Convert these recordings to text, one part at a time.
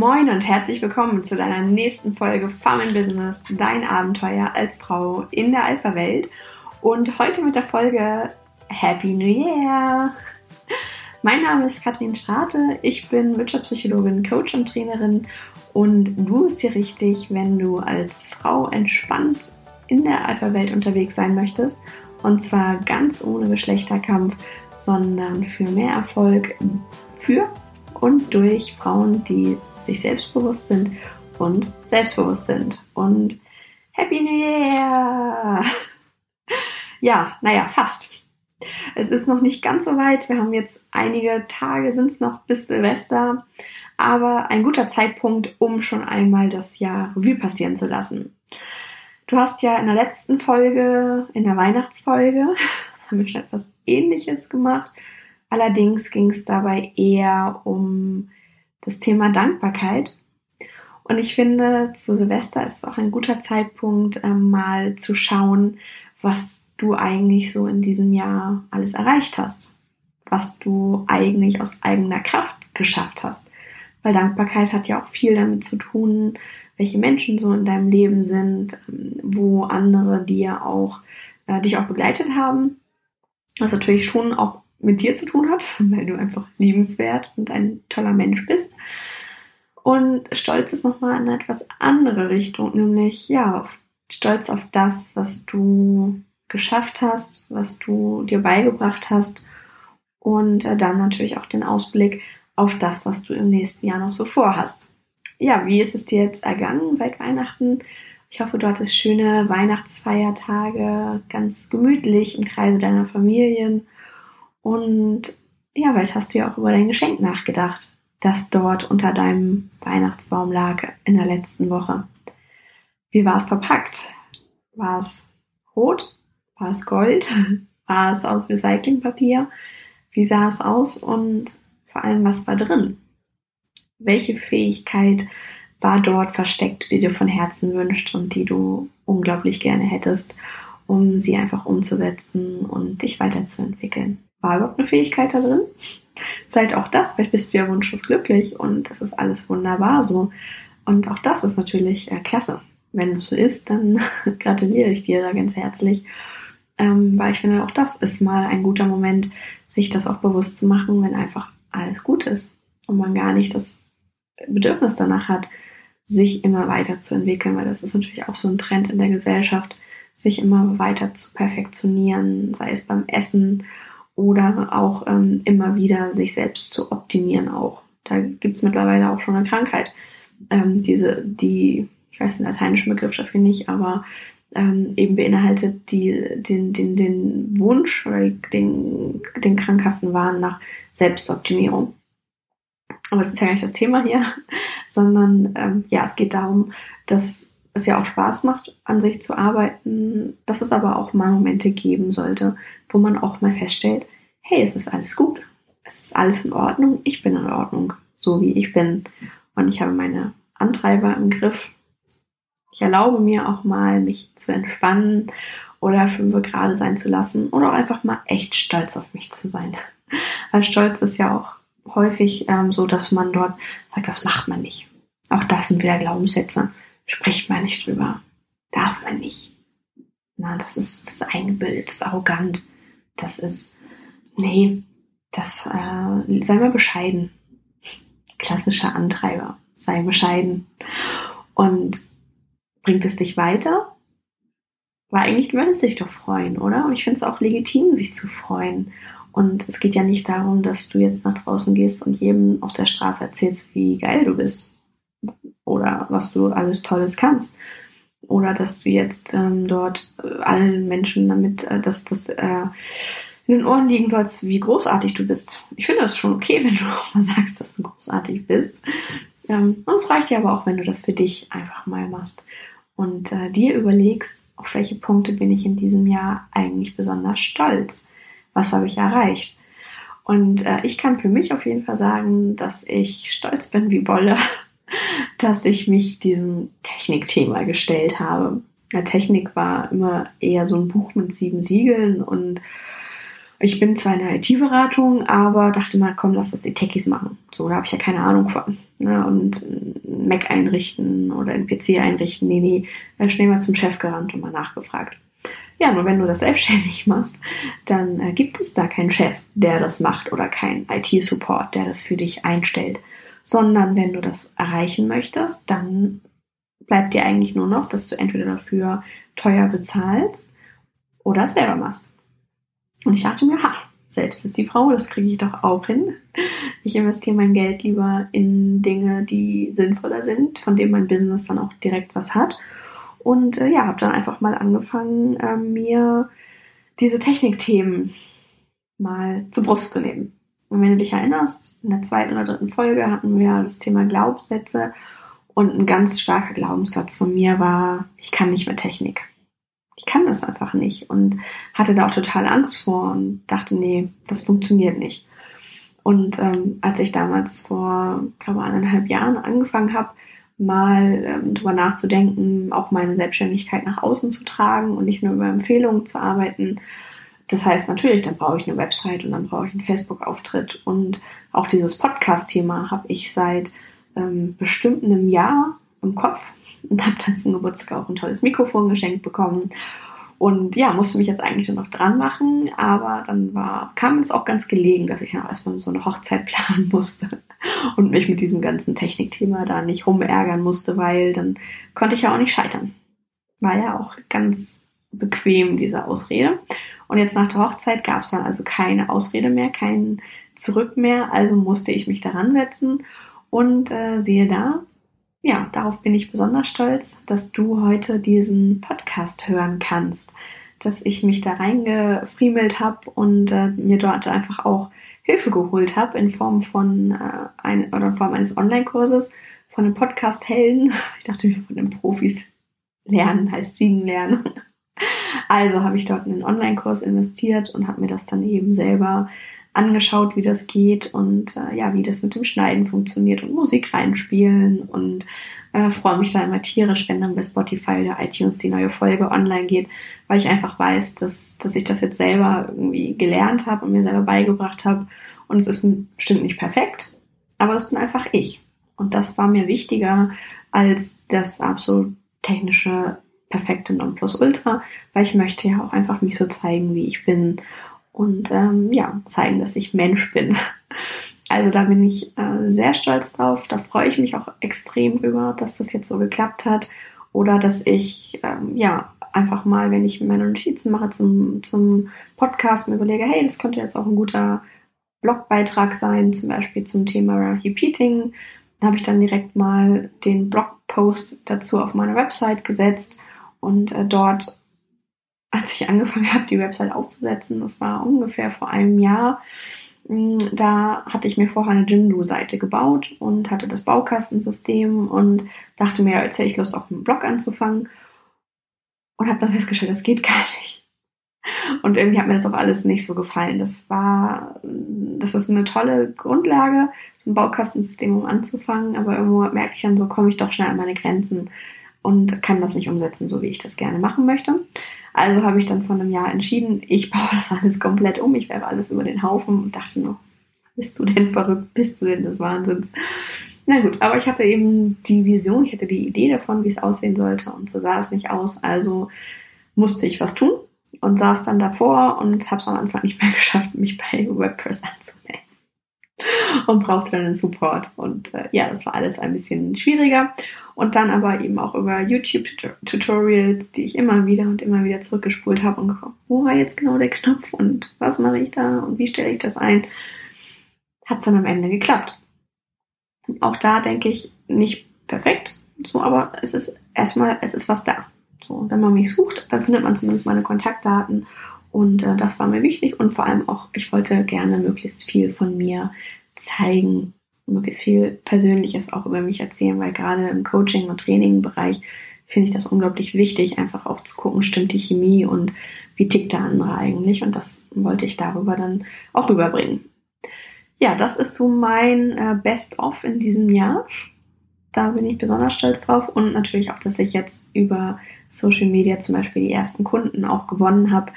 Moin und herzlich willkommen zu deiner nächsten Folge Farm in Business, dein Abenteuer als Frau in der Alpha-Welt. Und heute mit der Folge Happy New Year! Mein Name ist Katrin Strate, ich bin Wirtschaftspsychologin, Coach und Trainerin und du bist hier richtig, wenn du als Frau entspannt in der Alpha-Welt unterwegs sein möchtest und zwar ganz ohne Geschlechterkampf, sondern für mehr Erfolg für und durch Frauen, die sich selbstbewusst sind und selbstbewusst sind. Und Happy New Year! Ja, naja, fast. Es ist noch nicht ganz so weit. Wir haben jetzt einige Tage, sind es noch bis Silvester. Aber ein guter Zeitpunkt, um schon einmal das Jahr Revue passieren zu lassen. Du hast ja in der letzten Folge, in der Weihnachtsfolge, haben wir schon etwas ähnliches gemacht. Allerdings ging es dabei eher um das Thema Dankbarkeit. Und ich finde, zu Silvester ist es auch ein guter Zeitpunkt, ähm, mal zu schauen, was du eigentlich so in diesem Jahr alles erreicht hast. Was du eigentlich aus eigener Kraft geschafft hast. Weil Dankbarkeit hat ja auch viel damit zu tun, welche Menschen so in deinem Leben sind, ähm, wo andere dir auch, äh, dich auch begleitet haben. Was natürlich schon auch mit dir zu tun hat, weil du einfach liebenswert und ein toller Mensch bist. Und Stolz ist nochmal in eine etwas andere Richtung, nämlich ja, Stolz auf das, was du geschafft hast, was du dir beigebracht hast und äh, dann natürlich auch den Ausblick auf das, was du im nächsten Jahr noch so vorhast. Ja, wie ist es dir jetzt ergangen seit Weihnachten? Ich hoffe, du hattest schöne Weihnachtsfeiertage, ganz gemütlich im Kreise deiner Familien und ja, vielleicht hast du ja auch über dein Geschenk nachgedacht, das dort unter deinem Weihnachtsbaum lag in der letzten Woche. Wie war es verpackt? War es rot? War es Gold? War es aus Recyclingpapier? Wie sah es aus und vor allem, was war drin? Welche Fähigkeit war dort versteckt, die du von Herzen wünschst und die du unglaublich gerne hättest, um sie einfach umzusetzen und dich weiterzuentwickeln? War überhaupt eine Fähigkeit da drin? Vielleicht auch das, vielleicht bist du ja wunschlos glücklich und das ist alles wunderbar so. Und auch das ist natürlich äh, klasse. Wenn du so ist, dann gratuliere ich dir da ganz herzlich. Ähm, weil ich finde, auch das ist mal ein guter Moment, sich das auch bewusst zu machen, wenn einfach alles gut ist und man gar nicht das Bedürfnis danach hat, sich immer weiterzuentwickeln, weil das ist natürlich auch so ein Trend in der Gesellschaft, sich immer weiter zu perfektionieren, sei es beim Essen oder auch ähm, immer wieder sich selbst zu optimieren auch. Da gibt es mittlerweile auch schon eine Krankheit. Ähm, diese, die, ich weiß den lateinischen Begriff dafür nicht, aber ähm, eben beinhaltet die, den, den, den Wunsch oder den, den krankhaften Wahn nach Selbstoptimierung. Aber es ist ja gar nicht das Thema hier, sondern ähm, ja, es geht darum, dass es ja auch Spaß macht, an sich zu arbeiten, dass es aber auch mal Momente geben sollte, wo man auch mal feststellt, hey, es ist alles gut, es ist alles in Ordnung, ich bin in Ordnung, so wie ich bin und ich habe meine Antreiber im Griff. Ich erlaube mir auch mal, mich zu entspannen oder fünf gerade sein zu lassen oder auch einfach mal echt stolz auf mich zu sein. Weil Stolz ist ja auch häufig ähm, so, dass man dort sagt, das macht man nicht. Auch das sind wieder Glaubenssätze spricht man nicht drüber. Darf man nicht. Na, das ist, das ist eingebildet, das ist arrogant. Das ist, nee, das, äh, sei mal bescheiden. Klassischer Antreiber, sei bescheiden. Und bringt es dich weiter? Weil eigentlich du würdest dich doch freuen, oder? Und ich finde es auch legitim, sich zu freuen. Und es geht ja nicht darum, dass du jetzt nach draußen gehst und jedem auf der Straße erzählst, wie geil du bist oder was du alles Tolles kannst. Oder dass du jetzt ähm, dort äh, allen Menschen damit, äh, dass das äh, in den Ohren liegen sollst, wie großartig du bist. Ich finde das schon okay, wenn du auch mal sagst, dass du großartig bist. Ähm, und es reicht ja aber auch, wenn du das für dich einfach mal machst und äh, dir überlegst, auf welche Punkte bin ich in diesem Jahr eigentlich besonders stolz. Was habe ich erreicht? Und äh, ich kann für mich auf jeden Fall sagen, dass ich stolz bin wie Bolle dass ich mich diesem Technikthema gestellt habe. Ja, Technik war immer eher so ein Buch mit sieben Siegeln und Ich bin zwar in der IT-Beratung, aber dachte mal, komm, lass das die Techies machen. So, da habe ich ja keine Ahnung von. Ne? Und Mac einrichten oder einen PC einrichten. Nee, nee, äh, schnell mal zum Chef gerannt und mal nachgefragt. Ja, nur wenn du das selbstständig machst, dann äh, gibt es da keinen Chef, der das macht oder keinen IT-Support, der das für dich einstellt. Sondern wenn du das erreichen möchtest, dann bleibt dir eigentlich nur noch, dass du entweder dafür teuer bezahlst oder selber machst. Und ich dachte mir, ha, selbst ist die Frau, das kriege ich doch auch hin. Ich investiere mein Geld lieber in Dinge, die sinnvoller sind, von denen mein Business dann auch direkt was hat. Und äh, ja, habe dann einfach mal angefangen, äh, mir diese Technikthemen mal zur Brust zu nehmen. Und wenn du dich erinnerst, in der zweiten oder dritten Folge hatten wir das Thema Glaubenssätze und ein ganz starker Glaubenssatz von mir war, ich kann nicht mehr Technik ich kann das einfach nicht und hatte da auch total Angst vor und dachte, nee, das funktioniert nicht. Und ähm, als ich damals vor, glaube eineinhalb Jahren angefangen habe, mal ähm, drüber nachzudenken, auch meine Selbstständigkeit nach außen zu tragen und nicht nur über Empfehlungen zu arbeiten. Das heißt natürlich, dann brauche ich eine Website und dann brauche ich einen Facebook-Auftritt. Und auch dieses Podcast-Thema habe ich seit ähm, bestimmt einem Jahr im Kopf und habe dann zum Geburtstag auch ein tolles Mikrofon geschenkt bekommen. Und ja, musste mich jetzt eigentlich nur noch dran machen, aber dann war, kam es auch ganz gelegen, dass ich dann erstmal so eine Hochzeit planen musste und mich mit diesem ganzen Technikthema da nicht rumärgern musste, weil dann konnte ich ja auch nicht scheitern. War ja auch ganz bequem, diese Ausrede. Und jetzt nach der Hochzeit gab es dann also keine Ausrede mehr, kein Zurück mehr, also musste ich mich daran setzen und äh, siehe da, ja, darauf bin ich besonders stolz, dass du heute diesen Podcast hören kannst, dass ich mich da reingefriemelt habe und äh, mir dort einfach auch Hilfe geholt habe in Form von äh, ein, oder in Form eines Online-Kurses von einem Podcast-Helden. Ich dachte mir von den Profis lernen heißt siegen lernen. Also habe ich dort in einen Online-Kurs investiert und habe mir das dann eben selber angeschaut, wie das geht und äh, ja, wie das mit dem Schneiden funktioniert und Musik reinspielen und äh, freue mich da immer tierisch, wenn dann bei Spotify oder iTunes die neue Folge online geht, weil ich einfach weiß, dass, dass ich das jetzt selber irgendwie gelernt habe und mir selber beigebracht habe und es ist bestimmt nicht perfekt, aber das bin einfach ich. Und das war mir wichtiger als das absolut technische perfekte Nonplusultra, weil ich möchte ja auch einfach mich so zeigen, wie ich bin und ähm, ja, zeigen, dass ich Mensch bin. Also da bin ich äh, sehr stolz drauf. Da freue ich mich auch extrem drüber, dass das jetzt so geklappt hat. Oder dass ich ähm, ja einfach mal, wenn ich meine Notizen mache zum, zum Podcast, mir überlege, hey, das könnte jetzt auch ein guter Blogbeitrag sein, zum Beispiel zum Thema Repeating. Da habe ich dann direkt mal den Blogpost dazu auf meine Website gesetzt und äh, dort als ich angefangen habe, die Website aufzusetzen, das war ungefähr vor einem Jahr, mm, da hatte ich mir vorher eine Jimdo-Seite gebaut und hatte das Baukastensystem und dachte mir, jetzt hätte ich Lust, auf einen Blog anzufangen und habe dann festgestellt, das geht gar nicht. Und irgendwie hat mir das auch alles nicht so gefallen. Das war, das ist eine tolle Grundlage, so ein Baukastensystem, um anzufangen, aber irgendwo merke ich dann, so komme ich doch schnell an meine Grenzen und kann das nicht umsetzen, so wie ich das gerne machen möchte. Also habe ich dann vor einem Jahr entschieden, ich baue das alles komplett um, ich werfe alles über den Haufen und dachte nur, bist du denn verrückt, bist du denn des Wahnsinns? Na gut, aber ich hatte eben die Vision, ich hatte die Idee davon, wie es aussehen sollte und so sah es nicht aus, also musste ich was tun und saß dann davor und habe es am Anfang nicht mehr geschafft, mich bei WordPress anzumelden. Und brauchte dann einen Support. Und äh, ja, das war alles ein bisschen schwieriger und dann aber eben auch über YouTube-Tutorials, die ich immer wieder und immer wieder zurückgespult habe und geguckt, wo war jetzt genau der Knopf und was mache ich da und wie stelle ich das ein, hat es dann am Ende geklappt. Auch da denke ich nicht perfekt, so, aber es ist erstmal, es ist was da. So, wenn man mich sucht, dann findet man zumindest meine Kontaktdaten und äh, das war mir wichtig und vor allem auch, ich wollte gerne möglichst viel von mir zeigen möglichst viel Persönliches auch über mich erzählen, weil gerade im Coaching- und Training-Bereich finde ich das unglaublich wichtig, einfach auch zu gucken, stimmt die Chemie und wie tickt der andere eigentlich. Und das wollte ich darüber dann auch rüberbringen. Ja, das ist so mein äh, Best-of in diesem Jahr. Da bin ich besonders stolz drauf und natürlich auch, dass ich jetzt über Social Media zum Beispiel die ersten Kunden auch gewonnen habe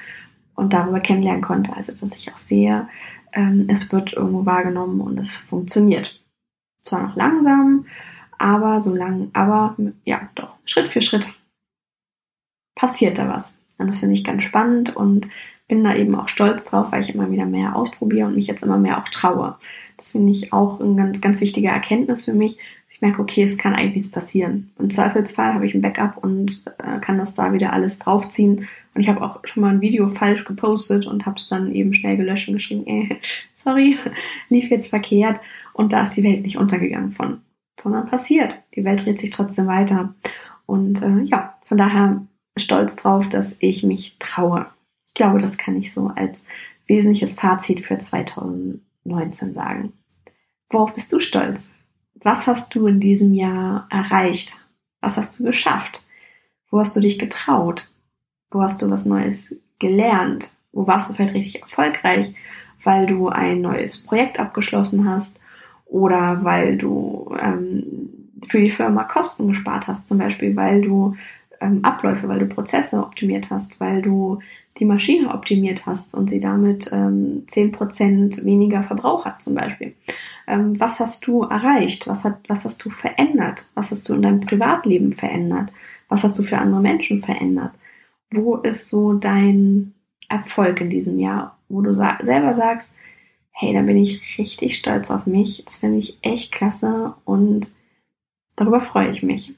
und darüber kennenlernen konnte. Also dass ich auch sehe, ähm, es wird irgendwo wahrgenommen und es funktioniert. Zwar noch langsam, aber so lang, aber ja, doch, Schritt für Schritt passiert da was. Und das finde ich ganz spannend und bin da eben auch stolz drauf, weil ich immer wieder mehr ausprobiere und mich jetzt immer mehr auch traue. Das finde ich auch eine ganz, ganz wichtige Erkenntnis für mich. Ich merke, okay, es kann eigentlich nichts passieren. Im Zweifelsfall habe ich ein Backup und äh, kann das da wieder alles draufziehen. Und ich habe auch schon mal ein Video falsch gepostet und habe es dann eben schnell gelöscht und geschrieben, äh, sorry, lief jetzt verkehrt. Und da ist die Welt nicht untergegangen von, sondern passiert. Die Welt dreht sich trotzdem weiter. Und äh, ja, von daher stolz drauf, dass ich mich traue. Ich glaube, das kann ich so als wesentliches Fazit für 2019 sagen. Worauf bist du stolz? Was hast du in diesem Jahr erreicht? Was hast du geschafft? Wo hast du dich getraut? Wo hast du was Neues gelernt? Wo warst du vielleicht richtig erfolgreich, weil du ein neues Projekt abgeschlossen hast oder weil du ähm, für die Firma Kosten gespart hast, zum Beispiel, weil du ähm, Abläufe, weil du Prozesse optimiert hast, weil du die Maschine optimiert hast und sie damit ähm, 10% weniger Verbrauch hat zum Beispiel. Ähm, was hast du erreicht? Was, hat, was hast du verändert? Was hast du in deinem Privatleben verändert? Was hast du für andere Menschen verändert? Wo ist so dein Erfolg in diesem Jahr, wo du sa selber sagst, hey, da bin ich richtig stolz auf mich, das finde ich echt klasse und darüber freue ich mich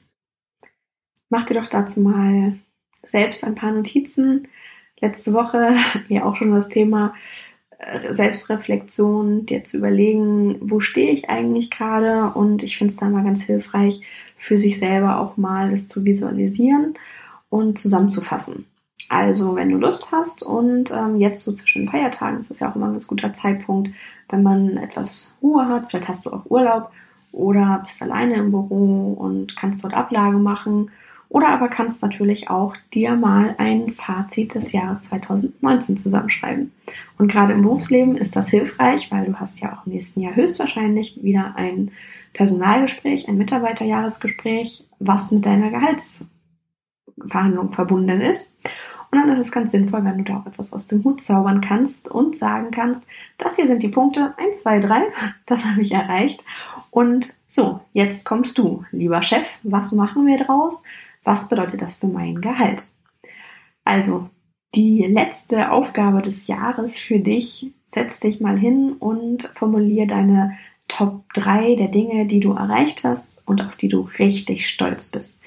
mach dir doch dazu mal selbst ein paar Notizen. Letzte Woche ja auch schon das Thema äh, Selbstreflexion, dir zu überlegen, wo stehe ich eigentlich gerade und ich finde es dann mal ganz hilfreich, für sich selber auch mal das zu visualisieren und zusammenzufassen. Also, wenn du Lust hast und ähm, jetzt so zwischen Feiertagen ist das ja auch immer ein ganz guter Zeitpunkt, wenn man etwas Ruhe hat, vielleicht hast du auch Urlaub oder bist alleine im Büro und kannst dort Ablage machen oder aber kannst natürlich auch dir mal ein Fazit des Jahres 2019 zusammenschreiben. Und gerade im Berufsleben ist das hilfreich, weil du hast ja auch im nächsten Jahr höchstwahrscheinlich wieder ein Personalgespräch, ein Mitarbeiterjahresgespräch, was mit deiner Gehaltsverhandlung verbunden ist. Und dann ist es ganz sinnvoll, wenn du da auch etwas aus dem Hut zaubern kannst und sagen kannst, das hier sind die Punkte 1, 2, 3, das habe ich erreicht. Und so, jetzt kommst du, lieber Chef, was machen wir draus? Was bedeutet das für mein Gehalt? Also, die letzte Aufgabe des Jahres für dich, setz dich mal hin und formulier deine Top 3 der Dinge, die du erreicht hast und auf die du richtig stolz bist.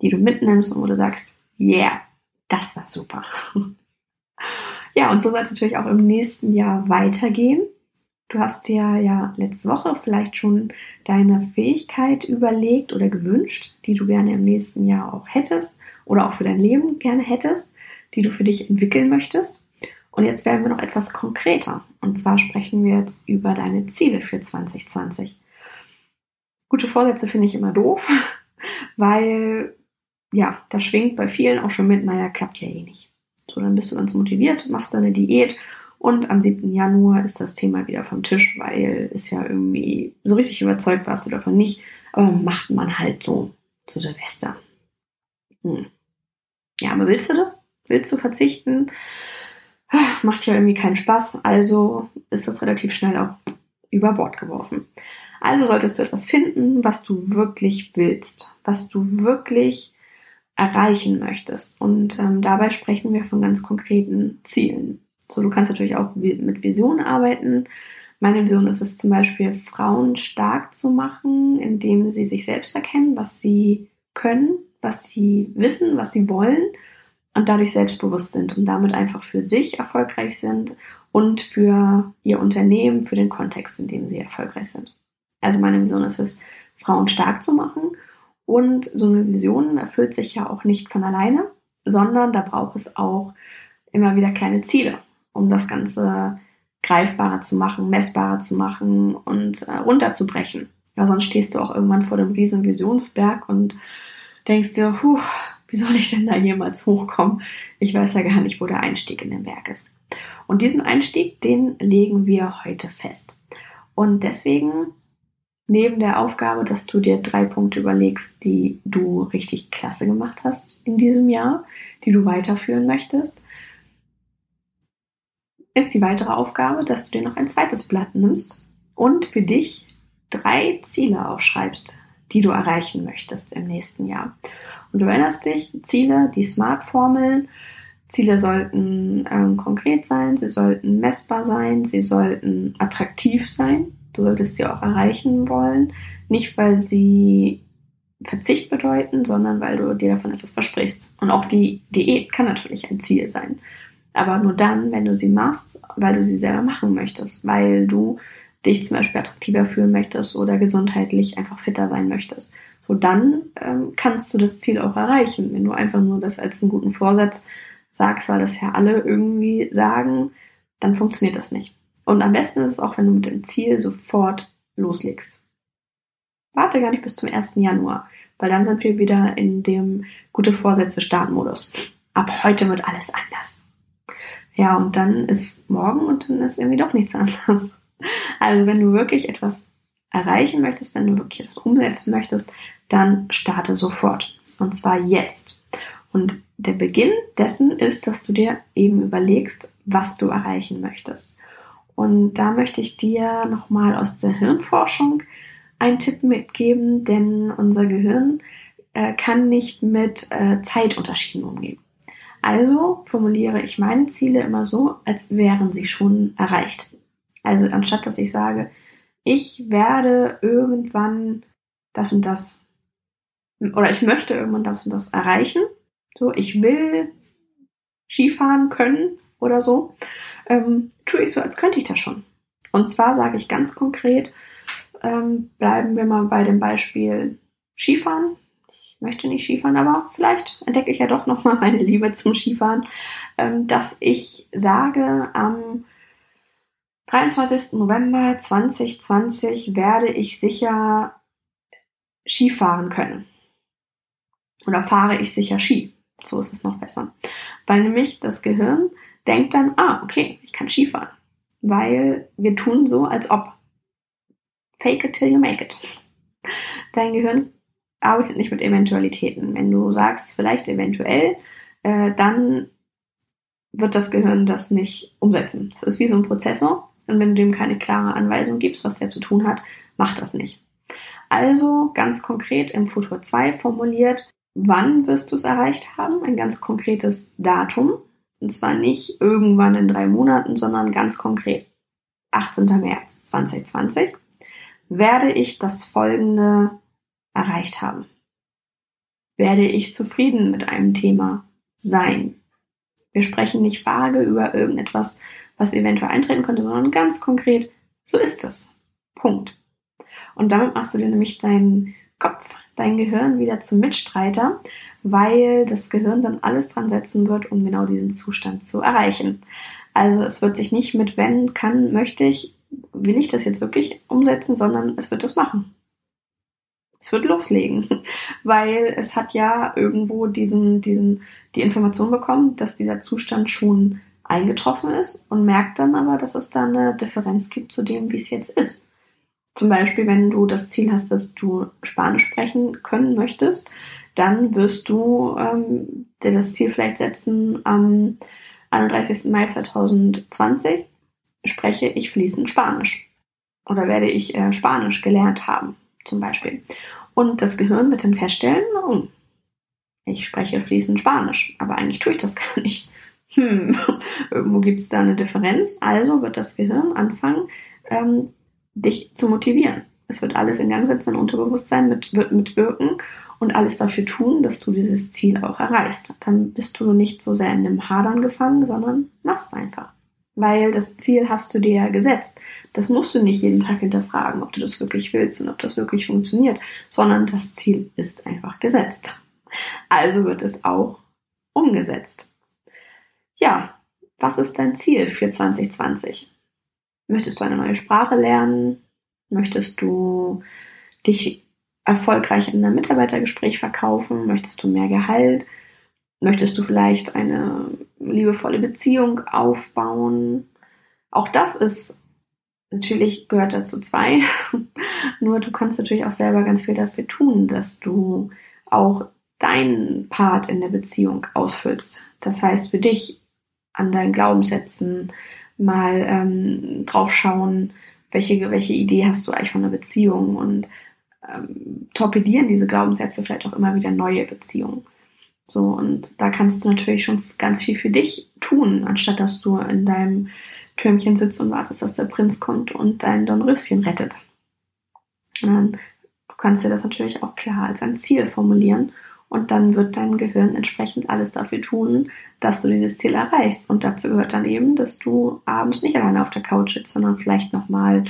Die du mitnimmst und wo du sagst, yeah, das war super. ja, und so soll es natürlich auch im nächsten Jahr weitergehen. Du hast dir ja letzte Woche vielleicht schon deine Fähigkeit überlegt oder gewünscht, die du gerne im nächsten Jahr auch hättest oder auch für dein Leben gerne hättest, die du für dich entwickeln möchtest. Und jetzt werden wir noch etwas konkreter. Und zwar sprechen wir jetzt über deine Ziele für 2020. Gute Vorsätze finde ich immer doof, weil ja, da schwingt bei vielen auch schon mit, naja, klappt ja eh nicht. So, dann bist du ganz motiviert, machst deine Diät und am 7. Januar ist das Thema wieder vom Tisch, weil es ja irgendwie so richtig überzeugt warst du davon nicht. Aber macht man halt so zu Silvester. Hm. Ja, aber willst du das? Willst du verzichten? Macht ja irgendwie keinen Spaß. Also ist das relativ schnell auch über Bord geworfen. Also solltest du etwas finden, was du wirklich willst, was du wirklich erreichen möchtest. Und ähm, dabei sprechen wir von ganz konkreten Zielen. So, du kannst natürlich auch mit Visionen arbeiten. Meine Vision ist es zum Beispiel, Frauen stark zu machen, indem sie sich selbst erkennen, was sie können, was sie wissen, was sie wollen und dadurch selbstbewusst sind und damit einfach für sich erfolgreich sind und für ihr Unternehmen, für den Kontext, in dem sie erfolgreich sind. Also meine Vision ist es, Frauen stark zu machen und so eine Vision erfüllt sich ja auch nicht von alleine, sondern da braucht es auch immer wieder kleine Ziele um das Ganze greifbarer zu machen, messbarer zu machen und äh, runterzubrechen. Ja, sonst stehst du auch irgendwann vor dem riesen Visionsberg und denkst dir, puh, wie soll ich denn da jemals hochkommen? Ich weiß ja gar nicht, wo der Einstieg in den Berg ist. Und diesen Einstieg, den legen wir heute fest. Und deswegen, neben der Aufgabe, dass du dir drei Punkte überlegst, die du richtig klasse gemacht hast in diesem Jahr, die du weiterführen möchtest, ist die weitere Aufgabe, dass du dir noch ein zweites Blatt nimmst und für dich drei Ziele aufschreibst, die du erreichen möchtest im nächsten Jahr. Und du erinnerst dich, Ziele, die Smart-Formeln, Ziele sollten ähm, konkret sein, sie sollten messbar sein, sie sollten attraktiv sein. Du solltest sie auch erreichen wollen. Nicht, weil sie Verzicht bedeuten, sondern weil du dir davon etwas versprichst. Und auch die Diät kann natürlich ein Ziel sein. Aber nur dann, wenn du sie machst, weil du sie selber machen möchtest, weil du dich zum Beispiel attraktiver fühlen möchtest oder gesundheitlich einfach fitter sein möchtest. So dann ähm, kannst du das Ziel auch erreichen. Wenn du einfach nur das als einen guten Vorsatz sagst, weil das ja alle irgendwie sagen, dann funktioniert das nicht. Und am besten ist es auch, wenn du mit dem Ziel sofort loslegst. Warte gar nicht bis zum 1. Januar, weil dann sind wir wieder in dem gute Vorsätze Startmodus. Ab heute wird alles anders. Ja, und dann ist morgen und dann ist irgendwie doch nichts anders. Also wenn du wirklich etwas erreichen möchtest, wenn du wirklich etwas umsetzen möchtest, dann starte sofort. Und zwar jetzt. Und der Beginn dessen ist, dass du dir eben überlegst, was du erreichen möchtest. Und da möchte ich dir nochmal aus der Hirnforschung einen Tipp mitgeben, denn unser Gehirn äh, kann nicht mit äh, Zeitunterschieden umgehen. Also formuliere ich meine Ziele immer so, als wären sie schon erreicht. Also anstatt dass ich sage, ich werde irgendwann das und das oder ich möchte irgendwann das und das erreichen, so ich will Skifahren können oder so, ähm, tue ich so, als könnte ich das schon. Und zwar sage ich ganz konkret, ähm, bleiben wir mal bei dem Beispiel Skifahren. Ich möchte nicht Skifahren, aber vielleicht entdecke ich ja doch nochmal meine Liebe zum Skifahren, ähm, dass ich sage, am 23. November 2020 werde ich sicher Skifahren können. Oder fahre ich sicher Ski. So ist es noch besser. Weil nämlich das Gehirn denkt dann, ah, okay, ich kann Skifahren. Weil wir tun so, als ob. Fake it till you make it. Dein Gehirn arbeitet nicht mit Eventualitäten. Wenn du sagst, vielleicht eventuell, äh, dann wird das Gehirn das nicht umsetzen. Das ist wie so ein Prozessor. Und wenn du ihm keine klare Anweisung gibst, was der zu tun hat, macht das nicht. Also ganz konkret im Futur 2 formuliert, wann wirst du es erreicht haben? Ein ganz konkretes Datum. Und zwar nicht irgendwann in drei Monaten, sondern ganz konkret 18. März 2020 werde ich das folgende erreicht haben. Werde ich zufrieden mit einem Thema sein? Wir sprechen nicht vage über irgendetwas, was eventuell eintreten könnte, sondern ganz konkret, so ist es. Punkt. Und damit machst du dir nämlich deinen Kopf, dein Gehirn wieder zum Mitstreiter, weil das Gehirn dann alles dran setzen wird, um genau diesen Zustand zu erreichen. Also es wird sich nicht mit wenn, kann, möchte ich, will ich das jetzt wirklich umsetzen, sondern es wird es machen. Es wird loslegen, weil es hat ja irgendwo diesen, diesen, die Information bekommen, dass dieser Zustand schon eingetroffen ist und merkt dann aber, dass es da eine Differenz gibt zu dem, wie es jetzt ist. Zum Beispiel, wenn du das Ziel hast, dass du Spanisch sprechen können möchtest, dann wirst du ähm, dir das Ziel vielleicht setzen, am 31. Mai 2020 spreche ich fließend Spanisch. Oder werde ich äh, Spanisch gelernt haben, zum Beispiel. Und das Gehirn wird dann feststellen, oh, ich spreche fließend Spanisch, aber eigentlich tue ich das gar nicht hm, irgendwo gibt es da eine Differenz. Also wird das Gehirn anfangen, ähm, dich zu motivieren. Es wird alles in Gang setzen, dein Unterbewusstsein mit, wird mitwirken und alles dafür tun, dass du dieses Ziel auch erreichst. Dann bist du nicht so sehr in dem Hadern gefangen, sondern machst einfach. Weil das Ziel hast du dir ja gesetzt. Das musst du nicht jeden Tag hinterfragen, ob du das wirklich willst und ob das wirklich funktioniert, sondern das Ziel ist einfach gesetzt. Also wird es auch umgesetzt. Ja, was ist dein Ziel für 2020? Möchtest du eine neue Sprache lernen? Möchtest du dich erfolgreich in einem Mitarbeitergespräch verkaufen? Möchtest du mehr Gehalt? Möchtest du vielleicht eine liebevolle Beziehung aufbauen? Auch das ist natürlich gehört dazu zwei. Nur du kannst natürlich auch selber ganz viel dafür tun, dass du auch deinen Part in der Beziehung ausfüllst. Das heißt, für dich an deinen Glaubenssätzen mal ähm, drauf schauen, welche, welche Idee hast du eigentlich von einer Beziehung und ähm, torpedieren diese Glaubenssätze vielleicht auch immer wieder neue Beziehungen. So, und da kannst du natürlich schon ganz viel für dich tun, anstatt dass du in deinem Türmchen sitzt und wartest, dass der Prinz kommt und dein Dornröschen rettet. Und du kannst dir das natürlich auch klar als ein Ziel formulieren und dann wird dein Gehirn entsprechend alles dafür tun, dass du dieses Ziel erreichst. Und dazu gehört dann eben, dass du abends nicht alleine auf der Couch sitzt, sondern vielleicht nochmal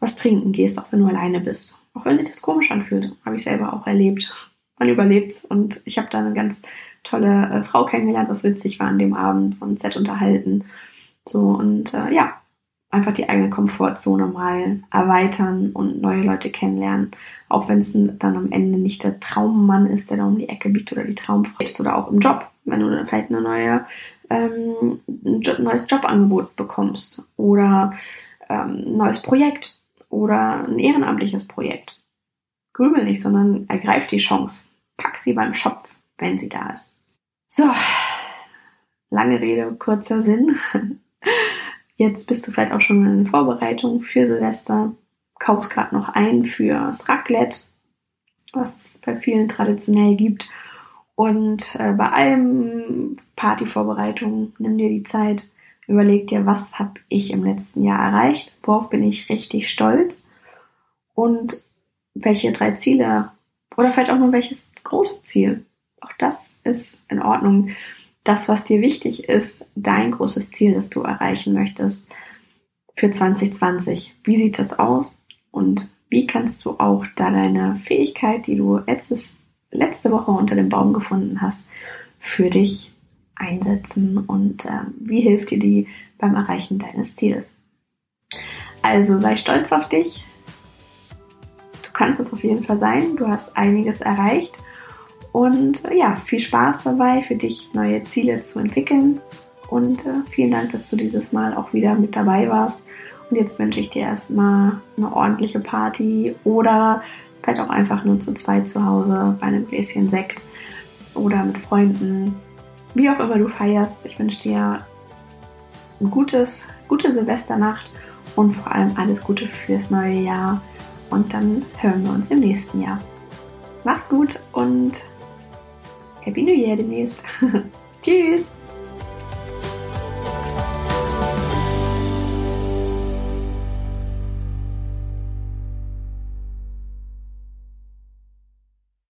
was trinken gehst, auch wenn du alleine bist. Auch wenn sich das komisch anfühlt, habe ich selber auch erlebt. Man überlebt's und ich habe da eine ganz tolle äh, Frau kennengelernt, was witzig war an dem Abend, von Z unterhalten. So und äh, ja, einfach die eigene Komfortzone mal erweitern und neue Leute kennenlernen. Auch wenn es dann am Ende nicht der Traummann ist, der da um die Ecke biegt oder die Traumfrau oder auch im Job, wenn du vielleicht eine neue, ähm, ein neues Jobangebot bekommst oder ähm, ein neues Projekt oder ein ehrenamtliches Projekt. Grübel nicht, sondern ergreif die Chance. Pack sie beim Schopf, wenn sie da ist. So, lange Rede, kurzer Sinn. Jetzt bist du vielleicht auch schon in Vorbereitung für Silvester, kaufst gerade noch ein fürs Raclette, was es bei vielen traditionell gibt. Und äh, bei allem Partyvorbereitung nimm dir die Zeit, überleg dir, was habe ich im letzten Jahr erreicht, worauf bin ich richtig stolz? Und welche drei Ziele oder vielleicht auch nur welches große Ziel. Auch das ist in Ordnung das, was dir wichtig ist, dein großes Ziel, das du erreichen möchtest für 2020. Wie sieht das aus? Und wie kannst du auch da deine Fähigkeit, die du letztes, letzte Woche unter dem Baum gefunden hast, für dich einsetzen und äh, wie hilft dir die beim Erreichen deines Zieles? Also sei stolz auf dich. Du kannst es auf jeden Fall sein. Du hast einiges erreicht und äh, ja, viel Spaß dabei, für dich neue Ziele zu entwickeln. Und äh, vielen Dank, dass du dieses Mal auch wieder mit dabei warst. Und jetzt wünsche ich dir erstmal eine ordentliche Party oder vielleicht auch einfach nur zu zweit zu Hause bei einem Gläschen Sekt oder mit Freunden. Wie auch immer du feierst. Ich wünsche dir ein gutes, gute Silvesternacht und vor allem alles Gute fürs neue Jahr. Und dann hören wir uns im nächsten Jahr. Mach's gut und Happy New Year demnächst. Tschüss!